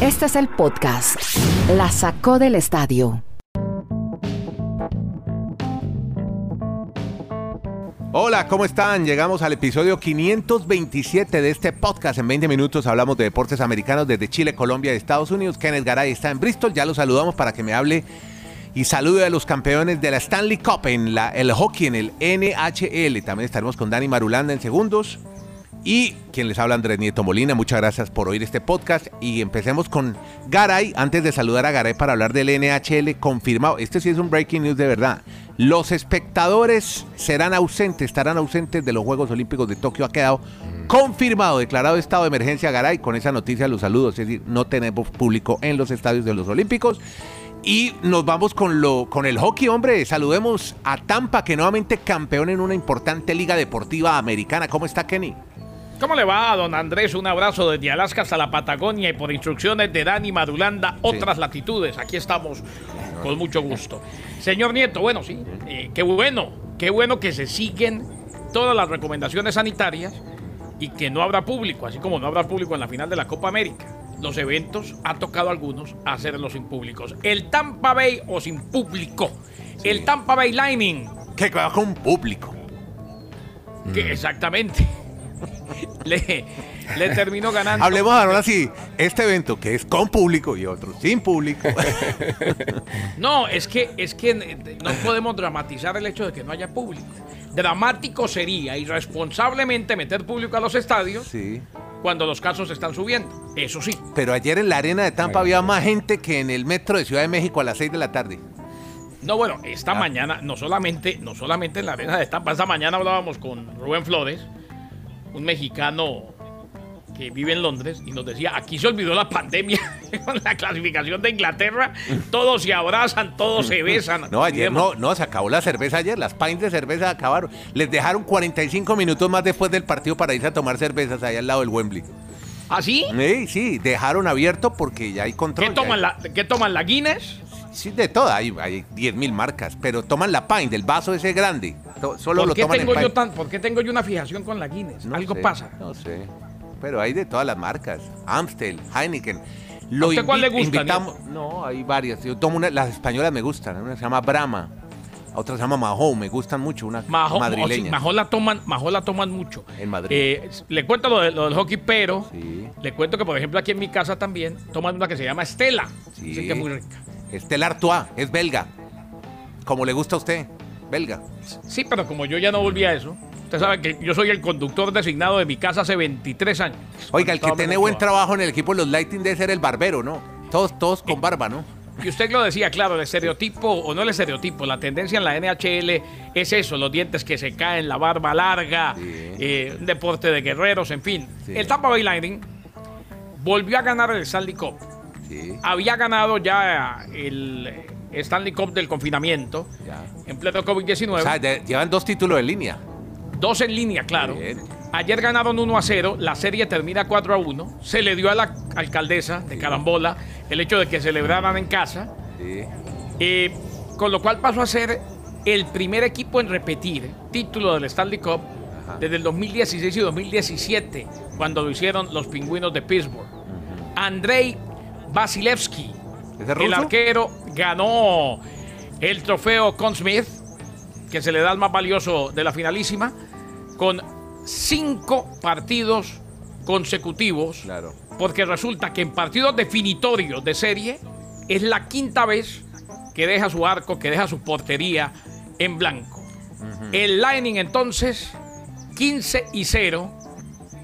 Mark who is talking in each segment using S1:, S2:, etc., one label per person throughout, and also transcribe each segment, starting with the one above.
S1: Este es el podcast. La sacó del estadio.
S2: Hola, ¿cómo están? Llegamos al episodio 527 de este podcast. En 20 minutos hablamos de deportes americanos desde Chile, Colombia y Estados Unidos. Kenneth Garay está en Bristol. Ya lo saludamos para que me hable y salude a los campeones de la Stanley Cup en la, el hockey en el NHL. También estaremos con Dani Marulanda en segundos. Y quien les habla Andrés Nieto Molina, muchas gracias por oír este podcast y empecemos con Garay, antes de saludar a Garay para hablar del NHL confirmado, este sí es un breaking news de verdad, los espectadores serán ausentes, estarán ausentes de los Juegos Olímpicos de Tokio, ha quedado confirmado, declarado estado de emergencia Garay, con esa noticia los saludos, es decir, no tenemos público en los estadios de los Olímpicos. Y nos vamos con, lo, con el hockey, hombre. Saludemos a Tampa, que nuevamente campeón en una importante liga deportiva americana. ¿Cómo está Kenny?
S3: ¿Cómo le va, don Andrés? Un abrazo desde Alaska hasta la Patagonia y por instrucciones de Dani Madulanda, otras latitudes. Aquí estamos con mucho gusto. Señor Nieto, bueno, sí, eh, qué bueno, qué bueno que se siguen todas las recomendaciones sanitarias y que no habrá público, así como no habrá público en la final de la Copa América. Los eventos ha tocado a algunos hacerlos sin públicos. El Tampa Bay o sin público. El Tampa Bay Lightning.
S2: Que con público.
S3: Que exactamente le, le terminó ganando.
S2: Hablemos ahora sí, este evento que es con público y otro sin público.
S3: no, es que, es que no podemos dramatizar el hecho de que no haya público. Dramático sería irresponsablemente meter público a los estadios
S2: sí.
S3: cuando los casos están subiendo. Eso sí.
S2: Pero ayer en la arena de Tampa había más gente que en el metro de Ciudad de México a las 6 de la tarde.
S3: No, bueno, esta mañana, no solamente, no solamente en la arena de Tampa, esta mañana hablábamos con Rubén Flores, un mexicano que vive en Londres y nos decía, aquí se olvidó la pandemia con la clasificación de Inglaterra, todos se abrazan, todos se besan.
S2: No, ayer no, no, se acabó la cerveza ayer, las pints de cerveza acabaron. Les dejaron 45 minutos más después del partido para irse a tomar cervezas allá al lado del Wembley.
S3: ¿Ah, sí?
S2: Sí, sí, dejaron abierto porque ya hay control.
S3: ¿Qué toman, la, ¿qué toman la Guinness?
S2: Sí, de toda, hay, hay 10.000 marcas, pero toman la pint, del vaso ese grande. Solo
S3: ¿Por, qué
S2: lo toman
S3: tengo
S2: en
S3: yo tan, ¿Por qué tengo yo una fijación con la Guinness?
S2: No
S3: Algo
S2: sé,
S3: pasa.
S2: No sé. Pero hay de todas las marcas. Amstel, Heineken.
S3: ¿A usted cuál le gusta,
S2: invitamos- No, hay varias. Yo tomo una, las españolas me gustan. Una se llama Brahma. Otra se llama Mahou. Me gustan mucho. Una
S3: Majo,
S2: madrileña.
S3: sí, Majo la toman, la toman mucho.
S2: En Madrid.
S3: Eh, le cuento lo, de- lo del hockey, pero
S2: Sí.
S3: le cuento que, por ejemplo, aquí en mi casa también toman una que se llama Estela.
S2: Sí.
S3: Dicen que es muy rica.
S2: Estela Artois. Es belga. Como le gusta a usted. Belga.
S3: Sí, pero como yo ya no volví a eso, usted sabe que yo soy el conductor designado de mi casa hace 23 años.
S2: Oiga, el que tiene buen trabajo en el equipo de los Lighting debe ser el barbero, ¿no? Todos, todos con barba, ¿no?
S3: Y usted lo decía, claro, el estereotipo, o no el estereotipo, la tendencia en la NHL es eso, los dientes que se caen, la barba larga,
S2: Sí.
S3: eh, un deporte de guerreros, en fin.
S2: Sí.
S3: El Tampa Bay Lightning volvió a ganar el Stanley Cup.
S2: Sí.
S3: Había ganado ya el Stanley Cup del confinamiento
S2: Ya.
S3: en pleno COVID-19.
S2: O sea, llevan dos títulos en línea.
S3: Dos en línea, claro.
S2: Bien.
S3: Ayer ganaron 1 a 0, la serie termina 4 a 1. Se le dio a la alcaldesa de Carambola el hecho de que celebraran en casa.
S2: Sí.
S3: Eh, con lo cual pasó a ser el primer equipo en repetir título del Stanley Cup
S2: Ajá.
S3: desde el 2016 y 2017, cuando lo hicieron los pingüinos de Pittsburgh. Andrei Vasilevsky,
S2: ¿Ese
S3: el arquero, ganó el trofeo Conn Smith, que se le da el más valioso de la finalísima, con cinco partidos consecutivos
S2: Claro.
S3: porque resulta que en partidos definitorios de serie es la quinta vez que deja su arco, que deja su portería en blanco. El Lightning entonces 15 y 0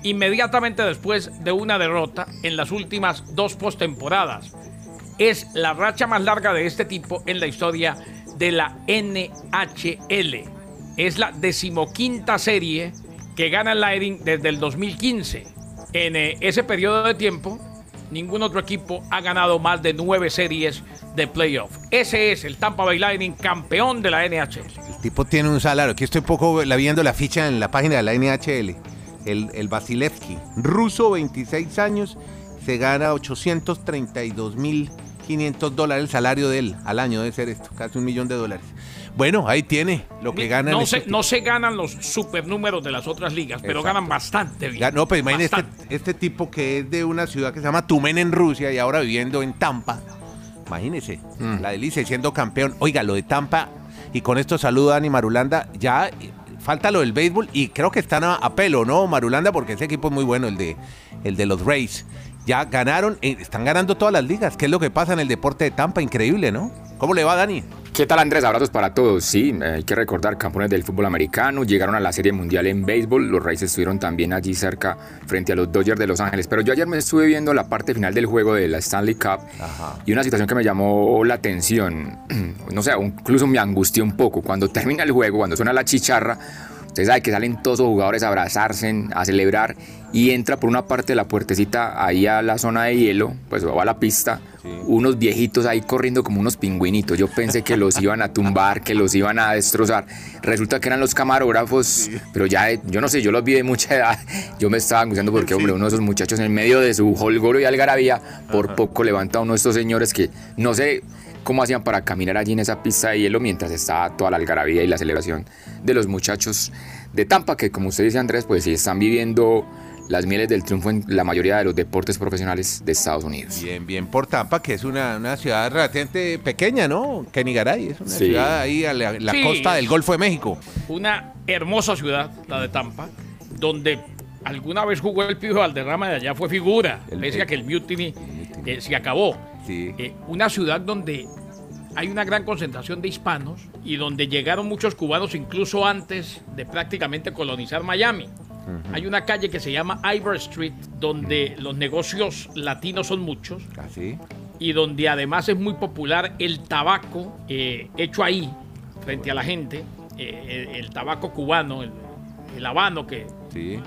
S3: inmediatamente después de una derrota en las últimas dos postemporadas. Es la racha más larga de este tipo en la historia de la NHL. Es la decimoquinta serie que gana el Lightning desde el 2015. En eh, ese periodo de tiempo, ningún otro equipo ha ganado más de nueve series de playoff. Ese es el Tampa Bay Lightning, campeón de la NHL.
S2: El tipo tiene un salario. Aquí estoy poco la- viendo la ficha en la página de la NHL. El, el Vasilevsky, ruso, 26 años, se gana 832.500 dólares el salario de él al año, debe ser esto, casi un millón de dólares. Bueno, ahí tiene lo que ganan.
S3: No se, no se ganan los supernúmeros de las otras ligas, pero
S2: Exacto.
S3: ganan bastante bien.
S2: No, pero imagínate este, este tipo que es de una ciudad que se llama Tumen en Rusia y ahora viviendo en Tampa. Imagínese,
S3: Mm.
S2: la delicia siendo campeón. Oiga, lo de Tampa, y con esto saludo a Dani Marulanda, ya eh, falta lo del béisbol y creo que están a, a pelo, ¿no, Marulanda? Porque ese equipo es muy bueno, el de, el de los Rays. Ya ganaron, eh, están ganando todas las ligas. ¿Qué es lo que pasa en el deporte de Tampa? Increíble, ¿no? ¿Cómo le va, Dani?
S4: ¿Qué tal Andrés? Abrazos para todos. Sí, hay que recordar campeones del fútbol americano, llegaron a la Serie Mundial en béisbol, los Rays estuvieron también allí cerca frente a los Dodgers de Los Ángeles, pero yo ayer me estuve viendo la parte final del juego de la Stanley Cup
S2: Ajá.
S4: y una situación que me llamó la atención, no sé, incluso me angustió un poco, cuando termina el juego, cuando suena la chicharra, usted sabe que salen todos los jugadores a abrazarse, a celebrar y entra por una parte de la puertecita ahí a la zona de hielo, pues o a la pista,
S2: Sí.
S4: unos viejitos ahí corriendo como unos pingüinitos. Yo pensé que los iban a tumbar, que los iban a destrozar. Resulta que eran los camarógrafos, pero ya, yo no sé, yo los vi de mucha edad. Yo me estaba angustiando porque, hombre, uno de esos muchachos en medio de su holgoro y algarabía, por poco levanta a uno de estos señores que no sé cómo hacían para caminar allí en esa pista de hielo mientras estaba toda la algarabía y la celebración de los muchachos de Tampa, que como usted dice Andrés, pues sí están viviendo las mieles del triunfo en la mayoría de los deportes profesionales de Estados Unidos.
S2: Bien, bien por Tampa, que es una, una ciudad relativamente pequeña, ¿no? Kenigaray, es una
S4: Sí.
S2: ciudad ahí a la, la
S3: Sí.
S2: costa del Golfo de México.
S3: Una hermosa ciudad, la de Tampa, donde alguna vez jugó el Pijo Valderrama de allá, fue figura,
S2: El-
S3: pese a que el Mutiny,
S2: Mutiny.
S3: eh, se acabó.
S2: Sí.
S3: Eh, una ciudad donde hay una gran concentración de hispanos y donde llegaron muchos cubanos incluso antes de prácticamente colonizar Miami. Hay una calle que se llama Ivor Street, donde los negocios latinos son muchos
S2: Así.
S3: y donde además es muy popular el tabaco eh, hecho ahí, frente a la gente, eh, el, el tabaco cubano, el, el habano que,
S2: Sí.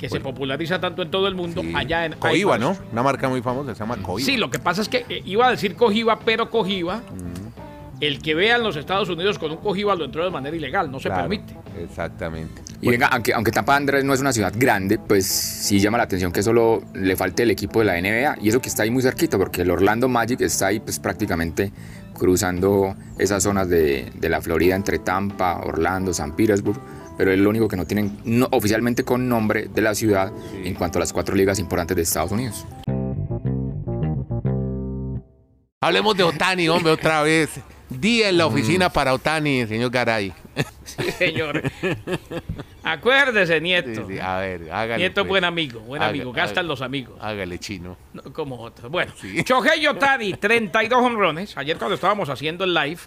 S3: Que se populariza tanto en todo el mundo,
S2: sí.
S3: allá en
S2: Coiba, ¿no? Una marca muy famosa, se llama Coiba.
S3: Sí, lo que pasa es que eh, iba a decir cojiba, pero cojiba, el que vea en los Estados Unidos con un cojiba lo entró de manera ilegal, no se
S2: Claro,
S3: permite.
S2: Exactamente.
S4: Y venga, aunque, aunque Tampa Andrés no es una ciudad grande, pues sí llama la atención que solo le falte el equipo de la NBA y eso que está ahí muy cerquita, porque el Orlando Magic está ahí pues prácticamente cruzando esas zonas de, de la Florida entre Tampa, Orlando, San Petersburg, pero es lo único que no tienen no- oficialmente con nombre de la ciudad en cuanto a las cuatro ligas importantes de Estados Unidos.
S2: Hablemos de Otani, hombre, otra vez. Día en la oficina para Otani, señor Garay.
S3: Sí, señor. Acuérdese, Nieto.
S2: sí, a ver, hágale.
S3: Nieto es
S2: pues.
S3: buen amigo, buen
S2: Haga-
S3: amigo, gastan los amigos.
S2: Hágale, chino.
S3: No, como otros. Bueno,
S2: Sí.
S3: Otani, 32 honrones. Ayer cuando estábamos haciendo el live,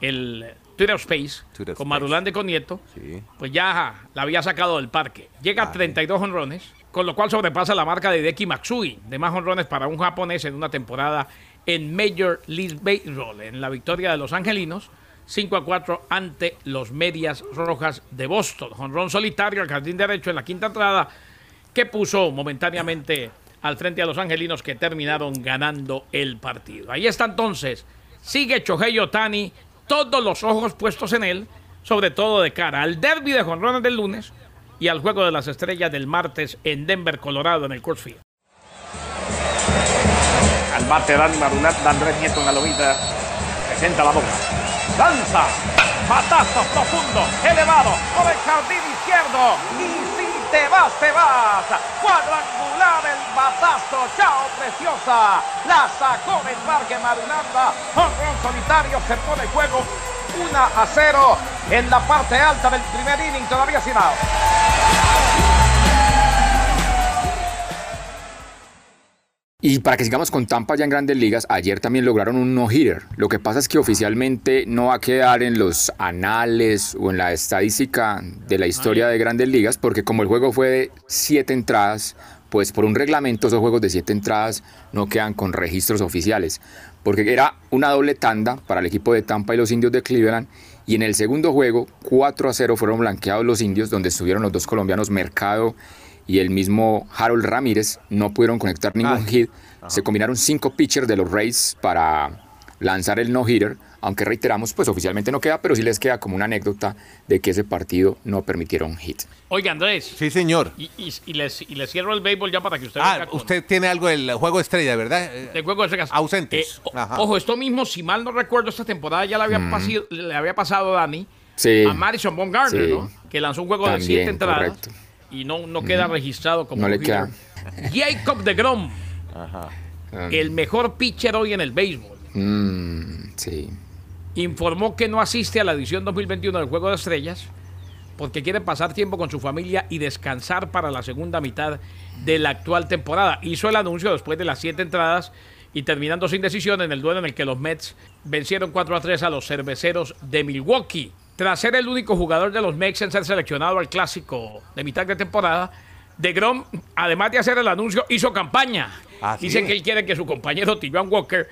S3: el Twitter Space,
S2: Twitter
S3: con
S2: Space.
S3: Marulanda y con Nieto,
S2: Sí.
S3: pues ya la había sacado del parque. Llega a 32 honrones, con lo cual sobrepasa la marca de Deki Matsui, de más honrones para un japonés en una temporada en Major League Baseball, en la victoria de los angelinos. 5 a 4 ante los Medias Rojas de Boston. Honrón solitario al jardín derecho en la quinta entrada que puso momentáneamente al frente a los angelinos que terminaron ganando el partido. Ahí está entonces. Sigue Chohei Otani, todos los ojos puestos en él, sobre todo de cara al derby de jonrones del lunes y al juego de las estrellas del martes en Denver, Colorado, en el Coors Field.
S5: Al bate Dani Marunat, Andrés Nieto en la lomita. Presenta la boca. Lanza. Patazo profundo, elevado, por el jardín izquierdo. Y si te vas, te vas. Cuadrangular el batazo. Chao, preciosa. La sacó del parque Marulanda. Honrón solitario se pone juego 1 a 0 en la parte alta del primer inning, todavía sin out.
S4: Y para que sigamos con Tampa ya en grandes ligas, ayer también lograron un no-hitter. Lo que pasa es que oficialmente no va a quedar en los anales o en la estadística de la historia de grandes ligas, porque como el juego fue de siete entradas, pues por un reglamento esos juegos de siete entradas no quedan con registros oficiales, porque era una doble tanda para el equipo de Tampa y los indios de Cleveland. Y en el segundo juego, 4 a 0 fueron blanqueados los indios, donde estuvieron los dos colombianos Mercado y el mismo Harold Ramírez no pudieron conectar ningún
S2: Ah,
S4: hit. Se combinaron cinco pitchers de los Rays para lanzar el no-hitter, aunque reiteramos, pues oficialmente no queda, pero sí les queda como una anécdota de que ese partido no permitieron hit.
S3: Oiga, Andrés.
S2: Sí, señor.
S3: Y, y- y les, y les cierro el béisbol ya para que usted
S2: Ah,
S3: con-
S2: usted tiene algo del juego estrella, ¿verdad? Eh,
S3: de juego de estrellas.
S2: Ausentes.
S3: Eh, o- ojo, esto mismo, si mal no recuerdo, esta temporada ya le había, pasi- le había pasado a Dani
S4: Sí.
S3: a Madison Bumgarner,
S4: Sí.
S3: ¿no? Que lanzó un juego de siete entradas
S4: correcto.
S3: Y no, no queda registrado como
S4: No le
S3: no-hitter. Jacob de Grom,
S4: Ah,
S3: el mejor pitcher hoy en el béisbol,
S4: mm, sí.
S3: informó que no asiste a la edición 2021 del Juego de Estrellas porque quiere pasar tiempo con su familia y descansar para la segunda mitad de la actual temporada. Hizo el anuncio después de las siete entradas y terminando sin decisión en el duelo en el que los Mets vencieron 4 a 3 a los cerveceros de Milwaukee. Tras ser el único jugador de los Mets en ser seleccionado al clásico de mitad de temporada, de Grom, además de hacer el anuncio, hizo campaña. Dicen que él quiere que su compañero Tillman Walker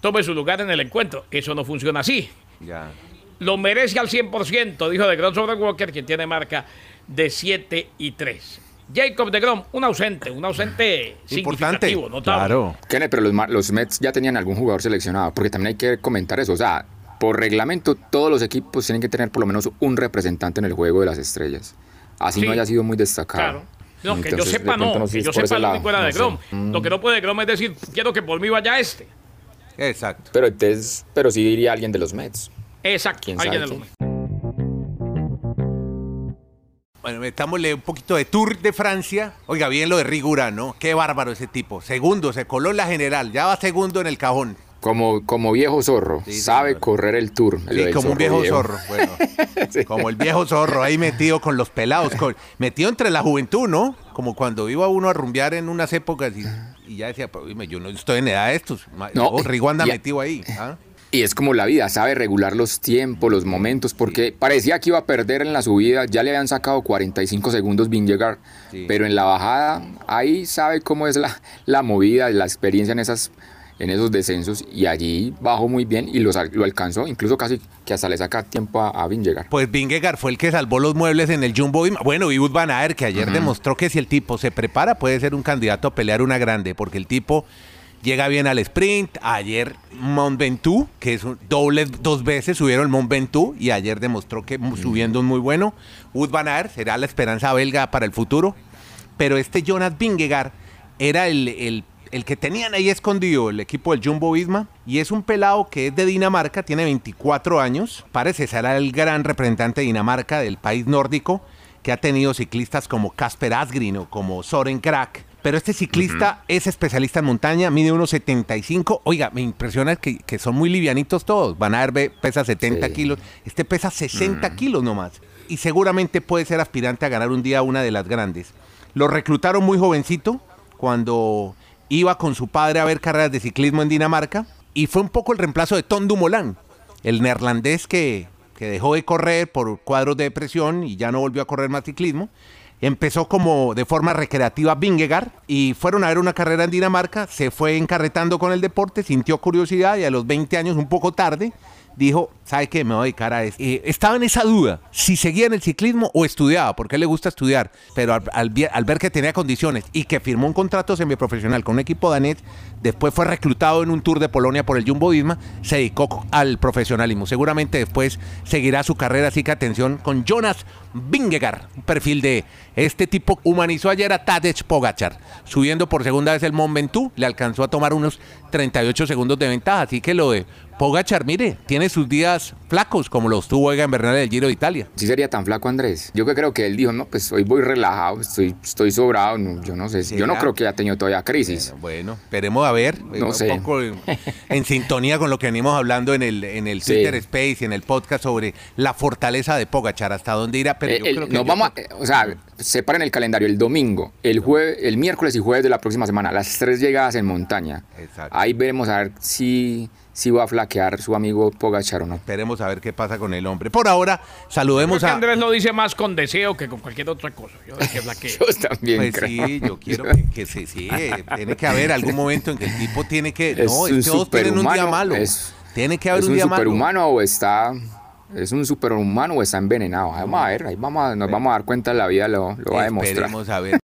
S3: tome su lugar en el encuentro. Eso no funciona así.
S2: Ya.
S3: Lo merece al 100%, dijo de Grom sobre Walker, quien tiene marca de 7 y 3. Jacob de Grom, un ausente, un ausente
S2: Importante.
S3: significativo, notable.
S2: Claro.
S4: Kenneth, pero los, los Mets ya tenían algún jugador seleccionado, porque también hay que comentar eso. O sea, por reglamento, todos los equipos tienen que tener por lo menos un representante en el juego de las estrellas. Así
S3: Sí.
S4: no haya sido muy destacado.
S3: Claro. No, que yo sepa no, que yo sepa lo único era de
S4: no
S3: Grom.
S4: sé. Mm.
S3: Lo que no puede Grom es decir, quiero que por mí vaya este.
S2: Exacto.
S4: Pero entonces, pero sí diría alguien de los Mets.
S3: Exacto,
S4: ¿Quién
S3: alguien de los
S4: quién?
S2: Bueno, metámosle un poquito de Tour de Francia. Oiga, bien lo de Rigura, ¿no? Qué bárbaro ese tipo. Segundo, se coló en la general. Ya va segundo en el cajón.
S4: Como, como viejo zorro,
S2: Sí,
S4: sabe
S2: señor.
S4: correr el tour.
S2: Sí, como un viejo zorro. Bueno,
S4: Sí.
S2: como el viejo zorro ahí metido con los pelados. con- metido entre la juventud, ¿no? Como cuando iba uno a rumbear en unas épocas y, y ya decía, pues, dime, yo no estoy en edad de estos.
S4: No,
S2: oh, Rigo anda metido ahí. ¿ah?
S4: Y es como la vida, sabe regular los tiempos, los momentos, porque parecía que iba a perder en la subida, ya le habían sacado 45 segundos Vingegaard,
S2: Sí.
S4: pero en la bajada ahí sabe cómo es la, la movida, la experiencia en esas en esos descensos y allí bajó muy bien y los lo alcanzó, incluso casi que hasta le saca tiempo a, a Vingegaard.
S2: Pues Vingegaard fue el que salvó los muebles en el Jumbo. Bueno, y Wout van Aert, que ayer demostró que si el tipo se prepara, puede ser un candidato a pelear una grande, porque el tipo llega bien al sprint. Ayer Mont Ventoux, que es un doble dos veces, subieron el Mont Ventoux y ayer demostró que subiendo es muy bueno. Wout van Aert será la esperanza belga para el futuro. Pero este Jonas Vingegaard era el, el- el que tenían ahí escondido el equipo del Jumbo Visma y es un pelado que es de Dinamarca, tiene 24 años, parece ser el gran representante de Dinamarca del país nórdico que ha tenido ciclistas como Casper Asgreen o como Soren Krak. Pero este ciclista es especialista en montaña, mide 1,75. Oiga, me impresiona que, que son muy livianitos todos. Van a ver, pesa 70
S4: Sí.
S2: kilos. Este pesa 60 kilos nomás. Y seguramente puede ser aspirante a ganar un día una de las grandes. Lo reclutaron muy jovencito cuando iba con su padre a ver carreras de ciclismo en Dinamarca. Y fue un poco el reemplazo de Tom Dumoulin, el neerlandés que, que dejó de correr por cuadros de depresión y ya no volvió a correr más ciclismo. Empezó como de forma recreativa Vingegaard y fueron a ver una carrera en Dinamarca, se fue encarretando con el deporte, sintió curiosidad y a los 20 años, un poco tarde, dijo, ¿sabe qué? Me voy a dedicar a esto. Eh, estaba en esa duda, si seguía en el ciclismo o estudiaba, porque él le gusta estudiar, pero al, al ver que tenía condiciones y que firmó un contrato semiprofesional con un equipo danés, después fue reclutado en un tour de Polonia por el Jumbo Visma, se dedicó al profesionalismo. Seguramente después seguirá su carrera, así que atención con Jonas Vingegaard, un perfil de este tipo. Humanizó ayer a Tadej Pogachar, subiendo por segunda vez el Mont Ventoux, le alcanzó a tomar unos 38 segundos de ventaja, así que lo de Pogachar, mire, tiene sus días flacos como los tuvo Egan Bernal del Giro de Italia.
S4: Sí sería tan flaco Andrés. Yo que creo que él dijo, no, pues hoy voy relajado, estoy, estoy sobrado, no, yo no sé, yo no
S2: ¿Será?
S4: creo que haya tenido todavía crisis.
S2: Bueno, bueno, esperemos a ver, eh,
S4: No
S2: un
S4: sé.
S2: poco en, en sintonía con lo que venimos hablando en el, en el
S4: Sí.
S2: Twitter Space y en el podcast sobre la fortaleza de Pogachar, hasta dónde irá, pero
S4: Eh,
S2: yo
S4: el-
S2: creo que
S4: nos
S2: yo
S4: vamos a,
S2: creo-
S4: o sea, separen el calendario el domingo, el jueves, el miércoles y jueves de la próxima semana, las tres llegadas en montaña.
S2: Exacto.
S4: Ahí veremos a ver si, si va a flaquear su amigo Pogachar o no.
S2: Esperemos a ver qué pasa con el hombre. Por ahora, saludemos
S3: Creo que
S2: a...
S3: Andrés lo dice más con deseo que con cualquier otra cosa. Yo creo que es.
S4: Yo también
S2: Pues
S4: creo.
S2: sí, yo quiero que, que sí, sí, tiene que haber algún momento en que el tipo tiene que...
S4: Es
S2: no,
S4: un
S2: es que todos tienen un día malo.
S4: es-
S2: tiene que haber
S4: ¿Es
S2: un
S4: un
S2: día malo.
S4: superhumano o está... Es un superhumano o está envenenado. Vamos a ver, ahí vamos a- nos vamos a dar cuenta, la vida lo, lo va a demostrar.
S2: Esperemos a ver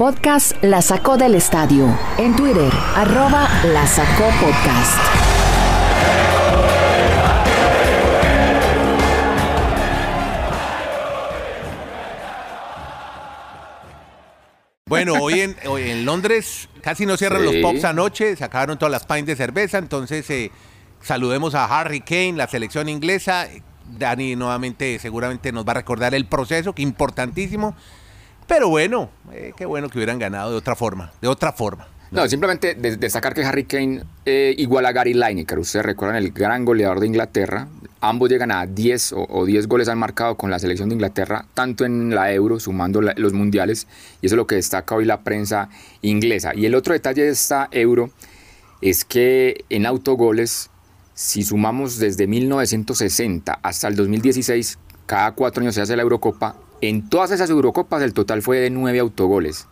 S1: podcast La Sacó del Estadio. En Twitter, arroba La Sacó Podcast.
S2: Bueno, hoy en, hoy en Londres casi no cierran los pubs anoche, se acabaron todas las pints de cerveza, entonces eh, saludemos a Harry Kane, la selección inglesa. Dani nuevamente seguramente nos va a recordar el proceso, que importantísimo. Pero bueno, eh, qué bueno que hubieran ganado de otra forma, de otra forma.
S4: No, simplemente de- destacar que Harry Kane eh, igual a Gary Lineker. Ustedes recuerdan el gran goleador de Inglaterra. Ambos llegan a 10 o, o 10 goles han marcado con la selección de Inglaterra, tanto en la Euro, sumando los mundiales. Y eso es lo que destaca hoy la prensa inglesa. Y el otro detalle de esta Euro es que en autogoles, si sumamos desde 1960 hasta el 2016, cada cuatro años se hace la Eurocopa. En todas esas Eurocopas el total fue de nueve autogoles.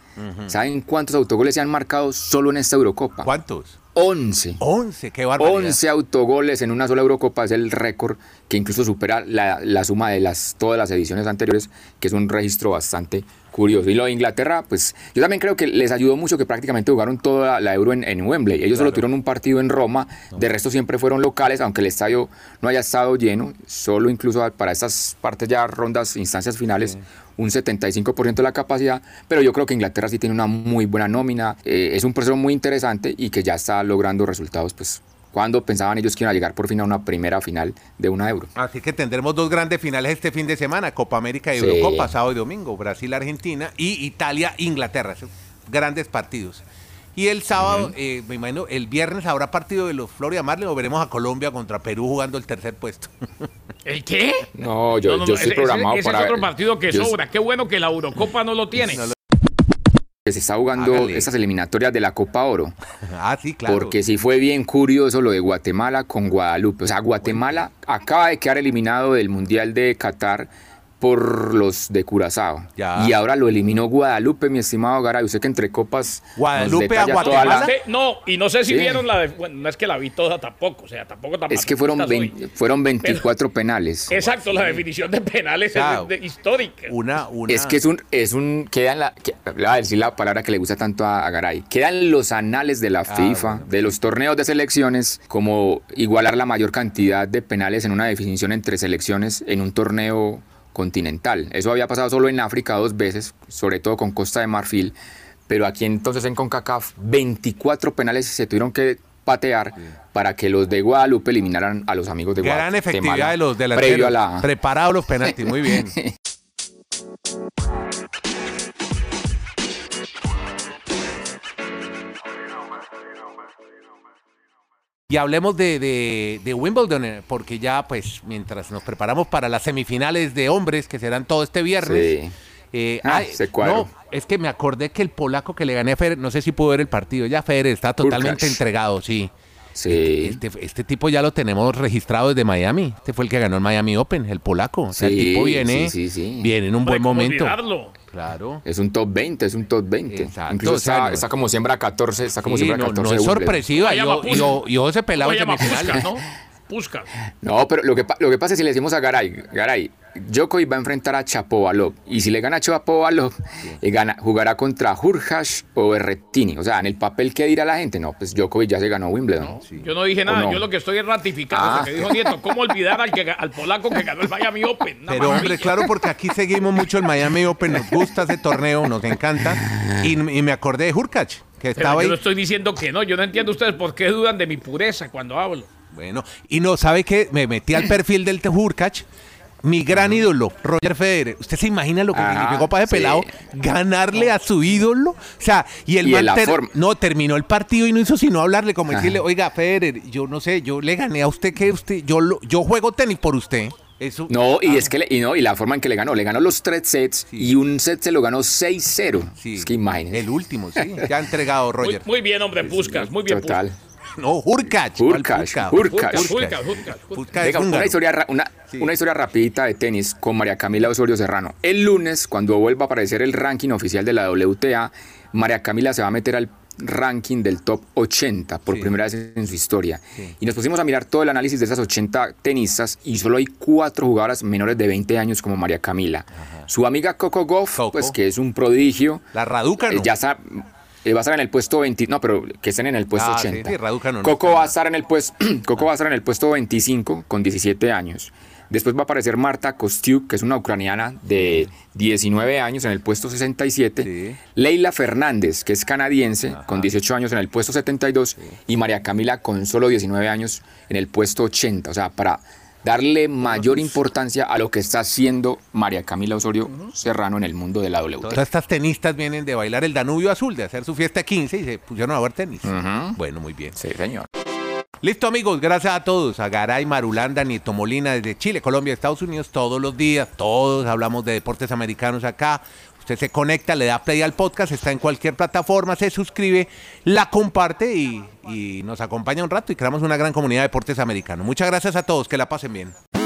S4: ¿Saben cuántos autogoles se han marcado solo en esta Eurocopa?
S2: ¿Cuántos?
S4: 11.
S2: 11, qué barbaridad.
S4: 11 autogoles en una sola Eurocopa es el récord que incluso supera la, la suma de las, todas las ediciones anteriores, que es un registro bastante curioso. Y lo de Inglaterra, pues yo también creo que les ayudó mucho que prácticamente jugaron toda la Euro en, en Wembley. Ellos solo tuvieron un partido en Roma, de resto siempre fueron locales, aunque el estadio no haya estado lleno, solo incluso para estas partes ya rondas, instancias finales. Un 75% de la capacidad, pero yo creo que Inglaterra sí tiene una muy buena nómina. eh, es un proceso muy interesante y que ya está logrando resultados, pues cuando pensaban ellos que iban a llegar por fin a una primera final de una euro.
S2: Así que tendremos dos grandes finales este fin de semana, Copa América y
S4: Sí.
S2: Eurocopa, sábado y domingo, Brasil-Argentina y Italia-Inglaterra, grandes partidos. Y el sábado, eh, me imagino, el viernes habrá partido de los Florida Marlins o veremos a Colombia contra Perú jugando el tercer puesto.
S3: ¿El qué?
S4: No, yo,
S3: No, no,
S4: yo
S3: no,
S4: estoy
S3: ese-
S4: programado
S3: ese,
S4: para
S3: es otro partido que
S4: yo-
S3: sobra. Qué bueno que la Eurocopa no lo tiene.
S2: No lo-
S4: que se está jugando
S2: Hágale.
S4: estas eliminatorias de la Copa Oro.
S2: ah, sí, claro.
S4: Porque sí fue bien curioso lo de Guatemala con Guadalupe. O sea, Guatemala acaba de quedar eliminado del Mundial de Qatar por los de Curazao.
S2: Ya.
S4: Y ahora lo eliminó Guadalupe, mi estimado Garay. Usted que entre copas. nos
S2: Guadalupe a
S4: la-
S2: Guatemala.
S3: No, y no sé si
S4: Sí.
S3: vieron la de. Bueno, no es que la vi toda tampoco, o sea, tampoco tan
S4: Es que fueron,
S3: masoquista soy.
S4: 20 fueron 24 penales.
S3: Exacto, la definición de penales
S2: Claro.
S3: es de- histórica.
S2: Una, una.
S4: Es que es un, es un, quedan la, que- le voy a decir la palabra que le gusta tanto a, a Garay, quedan los anales de la FIFA,
S2: Ah, bueno.
S4: de los torneos de selecciones, como igualar la mayor cantidad de penales en una definición entre selecciones en un torneo continental. Eso había pasado solo en África dos veces, sobre todo con Costa de Marfil, pero aquí entonces en CONCACAF 24 penales se tuvieron que patear para que los de Guadalupe eliminaran a los amigos de
S2: Gran
S4: Guadalupe.
S2: efectividad de los delanteros.
S4: Previo a la,
S2: Preparados los penaltis, muy bien. Y hablemos de, de- de Wimbledon, eh, porque ya, pues, mientras nos preparamos para las semifinales de hombres, que serán todo este viernes.
S4: Sí.
S2: eh,
S4: Ah,
S2: ay, no, es que me acordé que el polaco que le gané a Federer, no sé si pudo ver el partido, ya Federer está totalmente
S4: Hurkacz.
S2: entregado, sí.
S4: Sí.
S2: Este, este tipo ya lo tenemos registrado desde Miami. Este fue el que ganó el Miami Open, el polaco. O sea, el
S4: Sí,
S2: tipo viene,
S4: sí, sí, sí.
S2: viene en un buen
S3: ¿cómo
S2: momento.
S3: olvidarlo?
S2: Claro.
S4: Es un top 20, es un top 20.
S2: Exacto,
S4: Incluso
S2: o sea,
S4: está,
S2: no-
S4: está como siembra 14, está como
S2: Sí,
S4: siembra
S2: no,
S4: 14.
S2: no es sorpresiva. Yo, yo, yo se pelaba
S3: ¿Cómo
S2: en
S3: llama Puskas,
S2: semifinales.
S3: no? Puskas.
S4: No, pero lo que, lo que pasa es si le decimos a Garay, Garay, Djokovic va a enfrentar a Chapovalov. Y si le gana a Chapovalov, eh, gana, jugará contra Hurkacz o Berrettini. O sea, en el papel que dirá la gente, no, pues Djokovic ya se ganó Wimbledon.
S3: Yo no dije nada,
S4: no?
S3: yo lo que estoy es ratificando
S4: Ah.
S3: lo que dijo Nieto. ¿Cómo olvidar al, que, al polaco que ganó el Miami Open? Una
S2: Pero hombre, claro, porque aquí seguimos mucho el Miami Open, nos gusta ese torneo, nos encanta. Y, y me acordé de Hurkacz, que
S3: Pero
S2: estaba
S3: yo
S2: ahí.
S3: no estoy diciendo que no, yo no entiendo ustedes por qué dudan de mi pureza cuando hablo.
S2: Bueno, y no, ¿sabe qué? Me metí al perfil del Hurkacz. Mi gran ídolo, Roger Federer. ¿Usted se imagina lo que
S4: Ajá,
S2: significó para ese
S4: sí.
S2: pelado? Ganarle a su ídolo. O sea, y el
S4: Y
S2: man ter- no terminó el partido y no hizo sino hablarle, como
S4: Ajá.
S2: decirle, oiga, Federer, yo no sé, yo le gané a usted que usted, yo lo- yo juego tenis por usted. Eso.
S4: No, y
S2: Ah,
S4: es que le- y no, y la forma en que le ganó, le ganó los tres sets y un set se lo ganó 6-0.
S2: sí,
S4: es que imagínense.
S2: El último, sí. Ya ha entregado Roger.
S3: muy bien, hombre, Puskas, muy bien.
S4: Total.
S2: No, Hurkacz. ¿cuál
S4: Hurkacz,
S2: Hurkacz?
S4: Venga, una historia, una,
S2: Sí.
S4: una historia rapidita de tenis con María Camila Osorio Serrano. El lunes, cuando vuelva a aparecer el ranking oficial de la WTA, María Camila se va a meter al ranking del top 80 por
S2: Sí.
S4: primera vez en su historia.
S2: Sí.
S4: Y nos pusimos a mirar todo el análisis de esas 80 tenistas y solo hay cuatro jugadoras menores de 20 años como María Camila. Su amiga Coco Goff,
S2: Coco.
S4: pues que es un prodigio,
S2: La Raduca,
S4: eh,
S2: ¿no?
S4: ya está, eh, va a estar en el puesto 20, no, pero que estén en el puesto
S2: Ah, sí,
S4: 80.
S2: sí, Raducanu no
S4: Coco
S2: está
S4: va a estar en el puesto Coco va a estar en el puesto 25 con 17 años. Después va a aparecer Marta Kostiuk, que es una ucraniana de 19 años en el puesto 67.
S2: Sí.
S4: Leila Fernández, que es canadiense, con 18 años en el puesto 72. Y María Camila con solo 19 años en el puesto 80. O sea, para darle mayor importancia a lo que está haciendo María Camila Osorio Serrano en el mundo de la WTA.
S2: Todas estas tenistas vienen de bailar el Danubio Azul, de hacer su fiesta de 15 y se pusieron a ver tenis. Bueno, muy bien.
S4: Sí, señor.
S2: Listo, amigos. Gracias a todos. A Garay, Marulanda, Nieto Molina, desde Chile, Colombia, Estados Unidos, todos los días. Todos hablamos de deportes americanos acá. Usted se conecta, le da play al podcast, está en cualquier plataforma, se suscribe, la comparte y, y nos acompaña un rato y creamos una gran comunidad de deportes americanos. Muchas gracias a todos. Que la pasen bien.